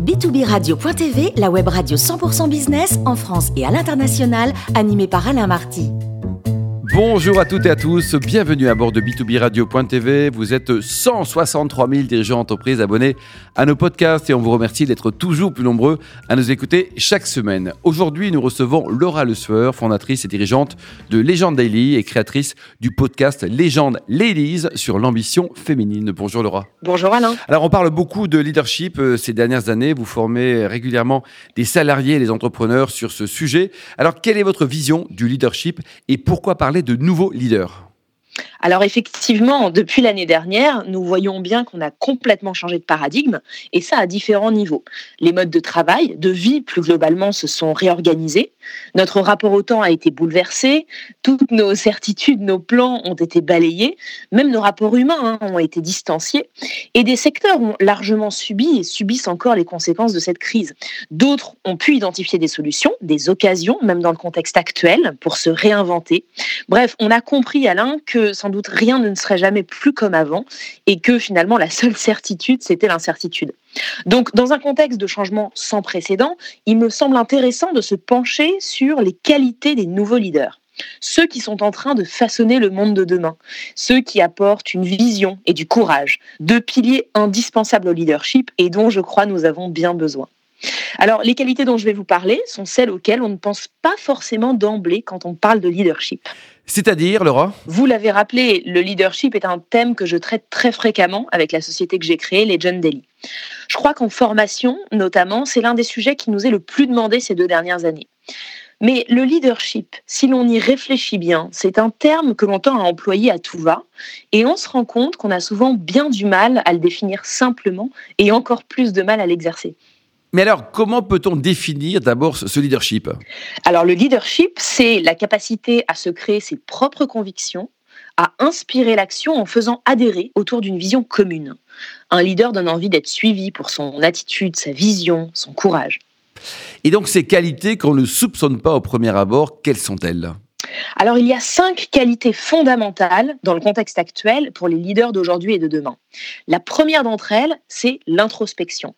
B2B-radio.tv, la web radio 100% business en France et à l'international, animée par Alain Marty. Bonjour à toutes et à tous, bienvenue à bord de B2B Radio.tv. Vous êtes 163 000 dirigeants d'entreprise abonnés à nos podcasts et on vous remercie d'être toujours plus nombreux à nous écouter chaque semaine. Aujourd'hui, nous recevons Laura Le Sueur, fondatrice et dirigeante de Légende Daily et créatrice du podcast Légende Ladies sur l'ambition féminine. Bonjour Laura. Bonjour Alain. Alors, on parle beaucoup de leadership euh, ces dernières années. Vous formez régulièrement des salariés et des entrepreneurs sur ce sujet. Alors, quelle est votre vision du leadership et pourquoi parler de nouveaux leaders alors effectivement, depuis l'année dernière, nous voyons bien qu'on a complètement changé de paradigme, et ça à différents niveaux. Les modes de travail, de vie plus globalement, se sont réorganisés. Notre rapport au temps a été bouleversé. Toutes nos certitudes, nos plans ont été balayés. Même nos rapports humains hein, ont été distanciés. Et des secteurs ont largement subi et subissent encore les conséquences de cette crise. D'autres ont pu identifier des solutions, des occasions, même dans le contexte actuel, pour se réinventer. Bref, on a compris, Alain, que sans doute rien ne serait jamais plus comme avant et que finalement la seule certitude, c'était l'incertitude. Donc, dans un contexte de changement sans précédent, il me semble intéressant de se pencher sur les qualités des nouveaux leaders ceux qui sont en train de façonner le monde de demain, ceux qui apportent une vision et du courage, deux piliers indispensables au leadership et dont je crois nous avons bien besoin. Alors, les qualités dont je vais vous parler sont celles auxquelles on ne pense pas forcément d'emblée quand on parle de leadership. C'est-à-dire, Laura? Vous l'avez rappelé, le leadership est un thème que je traite très fréquemment avec la société que j'ai créée, les John Daily. Je crois qu'en formation, notamment, c'est l'un des sujets qui nous est le plus demandé ces deux dernières années. Mais le leadership, si l'on y réfléchit bien, c'est un terme que l'on tend à employer à tout va, et on se rend compte qu'on a souvent bien du mal à le définir simplement et encore plus de mal à l'exercer. Mais alors, comment peut-on définir d'abord ce leadership? Alors, le leadership, c'est la capacité à se créer ses propres convictions, à inspirer l'action en faisant adhérer autour d'une vision commune. Un leader donne envie d'être suivi pour son attitude, sa vision, son courage. Et donc, ces qualités qu'on ne soupçonne pas au premier abord, quelles sont-elles? Alors, il y a cinq qualités fondamentales dans le contexte actuel pour les leaders d'aujourd'hui et de demain. La première d'entre elles, c'est l'introspection.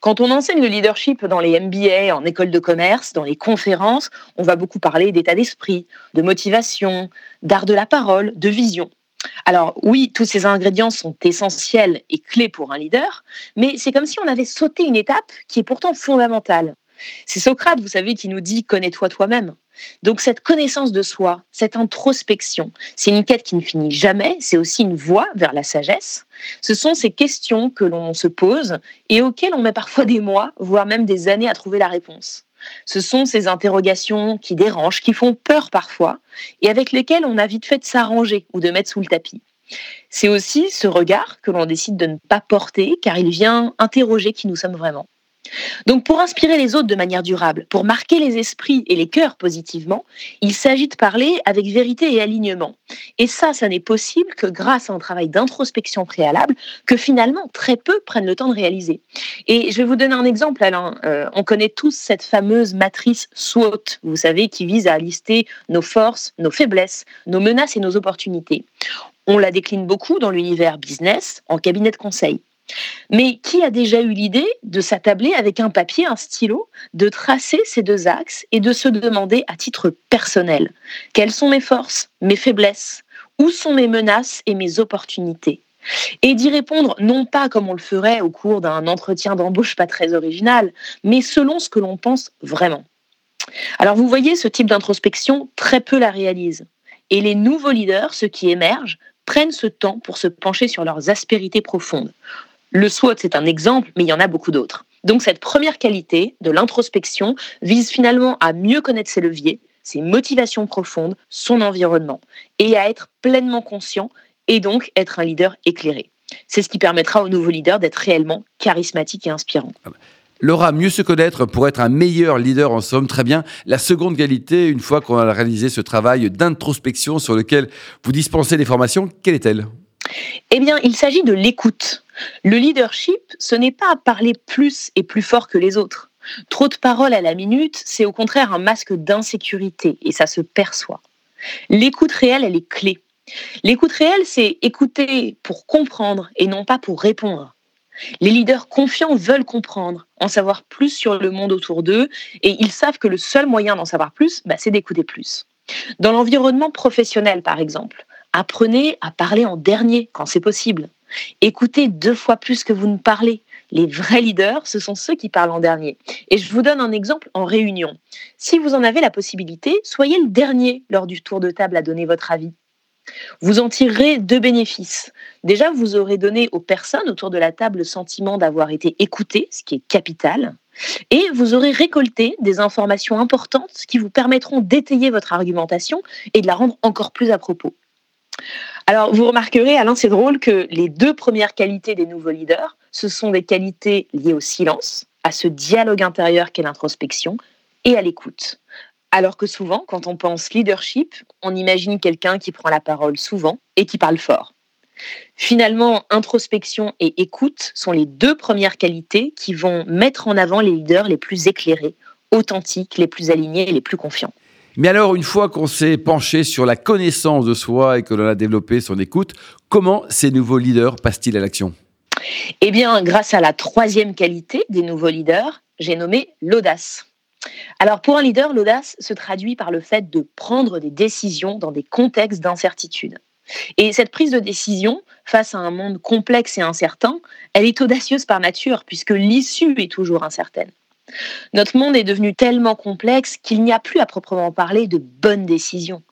Quand on enseigne le leadership dans les MBA, en école de commerce, dans les conférences, on va beaucoup parler d'état d'esprit, de motivation, d'art de la parole, de vision. Alors oui, tous ces ingrédients sont essentiels et clés pour un leader, mais c'est comme si on avait sauté une étape qui est pourtant fondamentale. C'est Socrate, vous savez, qui nous dit connais-toi toi-même. Donc cette connaissance de soi, cette introspection, c'est une quête qui ne finit jamais, c'est aussi une voie vers la sagesse. Ce sont ces questions que l'on se pose et auxquelles on met parfois des mois, voire même des années à trouver la réponse. Ce sont ces interrogations qui dérangent, qui font peur parfois, et avec lesquelles on a vite fait de s'arranger ou de mettre sous le tapis. C'est aussi ce regard que l'on décide de ne pas porter car il vient interroger qui nous sommes vraiment. Donc pour inspirer les autres de manière durable, pour marquer les esprits et les cœurs positivement, il s'agit de parler avec vérité et alignement. Et ça, ça n'est possible que grâce à un travail d'introspection préalable que finalement très peu prennent le temps de réaliser. Et je vais vous donner un exemple, Alain. Euh, on connaît tous cette fameuse matrice SWOT, vous savez, qui vise à lister nos forces, nos faiblesses, nos menaces et nos opportunités. On la décline beaucoup dans l'univers business, en cabinet de conseil. Mais qui a déjà eu l'idée de s'attabler avec un papier, un stylo, de tracer ces deux axes et de se demander à titre personnel quelles sont mes forces, mes faiblesses, où sont mes menaces et mes opportunités? Et d'y répondre non pas comme on le ferait au cours d'un entretien d'embauche pas très original, mais selon ce que l'on pense vraiment. Alors vous voyez, ce type d'introspection, très peu la réalise. Et les nouveaux leaders, ceux qui émergent, prennent ce temps pour se pencher sur leurs aspérités profondes, le SWOT, c'est un exemple, mais il y en a beaucoup d'autres. Donc cette première qualité de l'introspection vise finalement à mieux connaître ses leviers, ses motivations profondes, son environnement, et à être pleinement conscient et donc être un leader éclairé. C'est ce qui permettra aux nouveaux leaders d'être réellement charismatiques et inspirants. Ah bah, Laura, mieux se connaître pour être un meilleur leader en somme, très bien. La seconde qualité, une fois qu'on a réalisé ce travail d'introspection sur lequel vous dispensez des formations, quelle est-elle? Eh bien, il s'agit de l'écoute. Le leadership, ce n'est pas parler plus et plus fort que les autres. Trop de paroles à la minute, c'est au contraire un masque d'insécurité et ça se perçoit. L'écoute réelle, elle est clé. L'écoute réelle, c'est écouter pour comprendre et non pas pour répondre. Les leaders confiants veulent comprendre, en savoir plus sur le monde autour d'eux, et ils savent que le seul moyen d'en savoir plus, bah, c'est d'écouter plus. Dans l'environnement professionnel, par exemple, apprenez à parler en dernier quand c'est possible. Écoutez deux fois plus que vous ne parlez. Les vrais leaders, ce sont ceux qui parlent en dernier. Et je vous donne un exemple en réunion. Si vous en avez la possibilité, soyez le dernier lors du tour de table à donner votre avis. Vous en tirerez deux bénéfices. Déjà, vous aurez donné aux personnes autour de la table le sentiment d'avoir été écoutées, ce qui est capital. Et vous aurez récolté des informations importantes qui vous permettront d'étayer votre argumentation et de la rendre encore plus à propos. Alors, vous remarquerez, Alain, c'est drôle que les deux premières qualités des nouveaux leaders, ce sont des qualités liées au silence, à ce dialogue intérieur qu'est l'introspection, et à l'écoute. Alors que souvent, quand on pense leadership, on imagine quelqu'un qui prend la parole souvent et qui parle fort. Finalement, introspection et écoute sont les deux premières qualités qui vont mettre en avant les leaders les plus éclairés, authentiques, les plus alignés et les plus confiants. Mais alors, une fois qu'on s'est penché sur la connaissance de soi et que l'on a développé son écoute, comment ces nouveaux leaders passent-ils à l'action? Eh bien, grâce à la troisième qualité des nouveaux leaders, j'ai nommé l'audace. Alors pour un leader, l'audace se traduit par le fait de prendre des décisions dans des contextes d'incertitude. Et cette prise de décision face à un monde complexe et incertain, elle est audacieuse par nature puisque l'issue est toujours incertaine. Notre monde est devenu tellement complexe qu'il n'y a plus à proprement parler de bonne décision.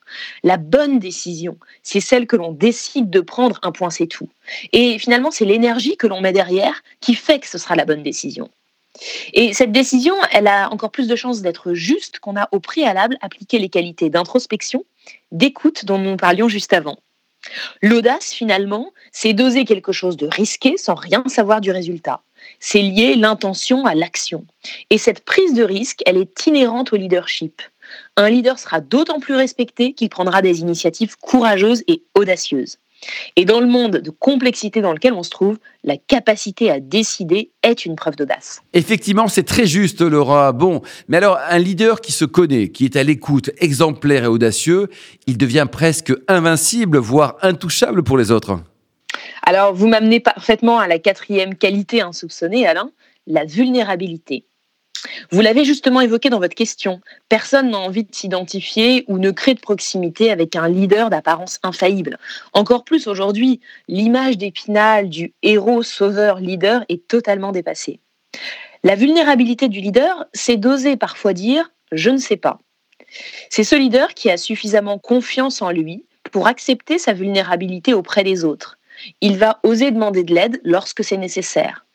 La bonne décision, c'est celle que l'on décide de prendre, un point c'est tout. Et finalement, c'est l'énergie que l'on met derrière qui fait que ce sera la bonne décision. Et cette décision, elle a encore plus de chances d'être juste qu'on a au préalable appliqué les qualités d'introspection, d'écoute dont nous parlions juste avant. L'audace, finalement, c'est d'oser quelque chose de risqué sans rien savoir du résultat. C'est lier l'intention à l'action. Et cette prise de risque, elle est inhérente au leadership. Un leader sera d'autant plus respecté qu'il prendra des initiatives courageuses et audacieuses. Et dans le monde de complexité dans lequel on se trouve, la capacité à décider est une preuve d'audace. Effectivement, c'est très juste, Laura. Bon, mais alors, un leader qui se connaît, qui est à l'écoute, exemplaire et audacieux, il devient presque invincible, voire intouchable pour les autres. Alors, vous m'amenez parfaitement à la quatrième qualité insoupçonnée, Alain, la vulnérabilité. Vous l'avez justement évoqué dans votre question. Personne n'a envie de s'identifier ou ne crée de proximité avec un leader d'apparence infaillible. Encore plus aujourd'hui, l'image d'épinal du héros sauveur leader est totalement dépassée. La vulnérabilité du leader, c'est d'oser parfois dire je ne sais pas. C'est ce leader qui a suffisamment confiance en lui pour accepter sa vulnérabilité auprès des autres. Il va oser demander de l'aide lorsque c'est nécessaire.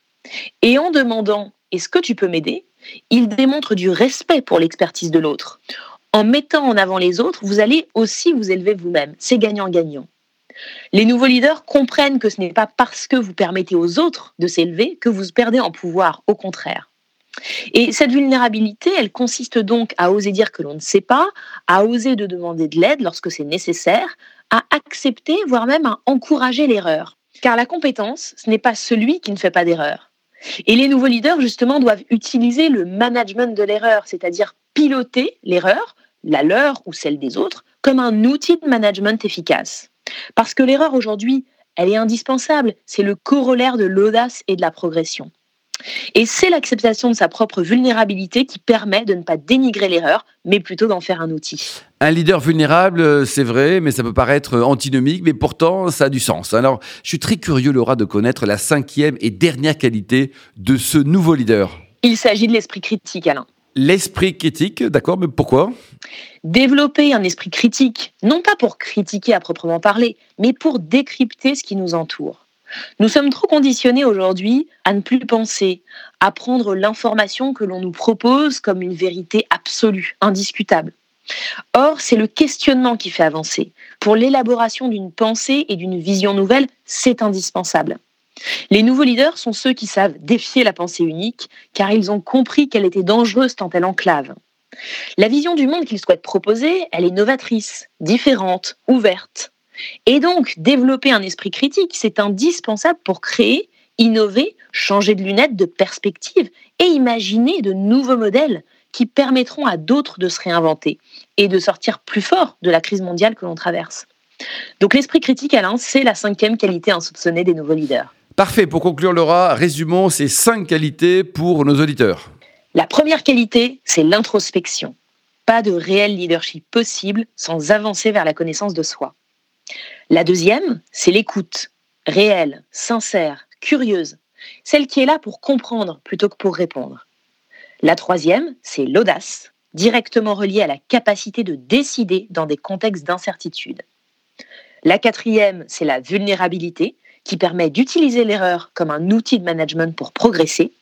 Et en demandant est-ce que tu peux m'aider? Il démontre du respect pour l'expertise de l'autre. En mettant en avant les autres, vous allez aussi vous élever vous-même. C'est gagnant-gagnant. Les nouveaux leaders comprennent que ce n'est pas parce que vous permettez aux autres de s'élever que vous perdez en pouvoir, au contraire. Et cette vulnérabilité, elle consiste donc à oser dire que l'on ne sait pas, à oser de demander de l'aide lorsque c'est nécessaire, à accepter, voire même à encourager l'erreur. Car la compétence, ce n'est pas celui qui ne fait pas d'erreur. Et les nouveaux leaders, justement, doivent utiliser le management de l'erreur, c'est-à-dire piloter l'erreur, la leur ou celle des autres, comme un outil de management efficace. Parce que l'erreur aujourd'hui, elle est indispensable, c'est le corollaire de l'audace et de la progression. Et c'est l'acceptation de sa propre vulnérabilité qui permet de ne pas dénigrer l'erreur, mais plutôt d'en faire un outil. Un leader vulnérable, euh, c'est vrai, mais ça peut paraître antinomique, mais pourtant ça a du sens. Alors, je suis très curieux, Laura, de connaître la cinquième et dernière qualité de ce nouveau leader. Il s'agit de l'esprit critique, Alain. L'esprit critique, d'accord, mais pourquoi? Développer un esprit critique, non pas pour critiquer à proprement parler, mais pour décrypter ce qui nous entoure. Nous sommes trop conditionnés aujourd'hui à ne plus penser, à prendre l'information que l'on nous propose comme une vérité absolue, indiscutable. Or, c'est le questionnement qui fait avancer. Pour l'élaboration d'une pensée et d'une vision nouvelle, c'est indispensable. Les nouveaux leaders sont ceux qui savent défier la pensée unique, car ils ont compris qu'elle était dangereuse tant elle enclave. La vision du monde qu'ils souhaitent proposer, elle est novatrice, différente, ouverte. Et donc, développer un esprit critique, c'est indispensable pour créer, innover, changer de lunettes, de perspective et imaginer de nouveaux modèles qui permettront à d'autres de se réinventer et de sortir plus fort de la crise mondiale que l'on traverse. Donc l'esprit critique, Alain, c'est la cinquième qualité insoupçonnée des nouveaux leaders. Parfait, pour conclure Laura, résumons ces cinq qualités pour nos auditeurs. La première qualité, c'est l'introspection. Pas de réel leadership possible sans avancer vers la connaissance de soi. La deuxième, c'est l'écoute, réelle, sincère, curieuse, celle qui est là pour comprendre plutôt que pour répondre. La troisième, c'est l'audace, directement reliée à la capacité de décider dans des contextes d'incertitude. La quatrième, c'est la vulnérabilité, qui permet d'utiliser l'erreur comme un outil de management pour progresser.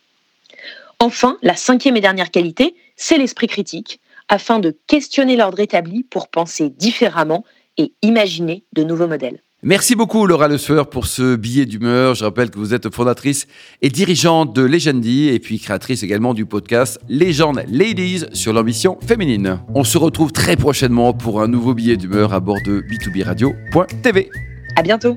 Enfin, la cinquième et dernière qualité, c'est l'esprit critique, afin de questionner l'ordre établi pour penser différemment et imaginer de nouveaux modèles. Merci beaucoup Laura Le Sueur pour ce billet d'humeur. Je rappelle que vous êtes fondatrice et dirigeante de Legendy et puis créatrice également du podcast Legend Ladies sur l'ambition féminine. On se retrouve très prochainement pour un nouveau billet d'humeur à bord de b2b radio.tv. À bientôt.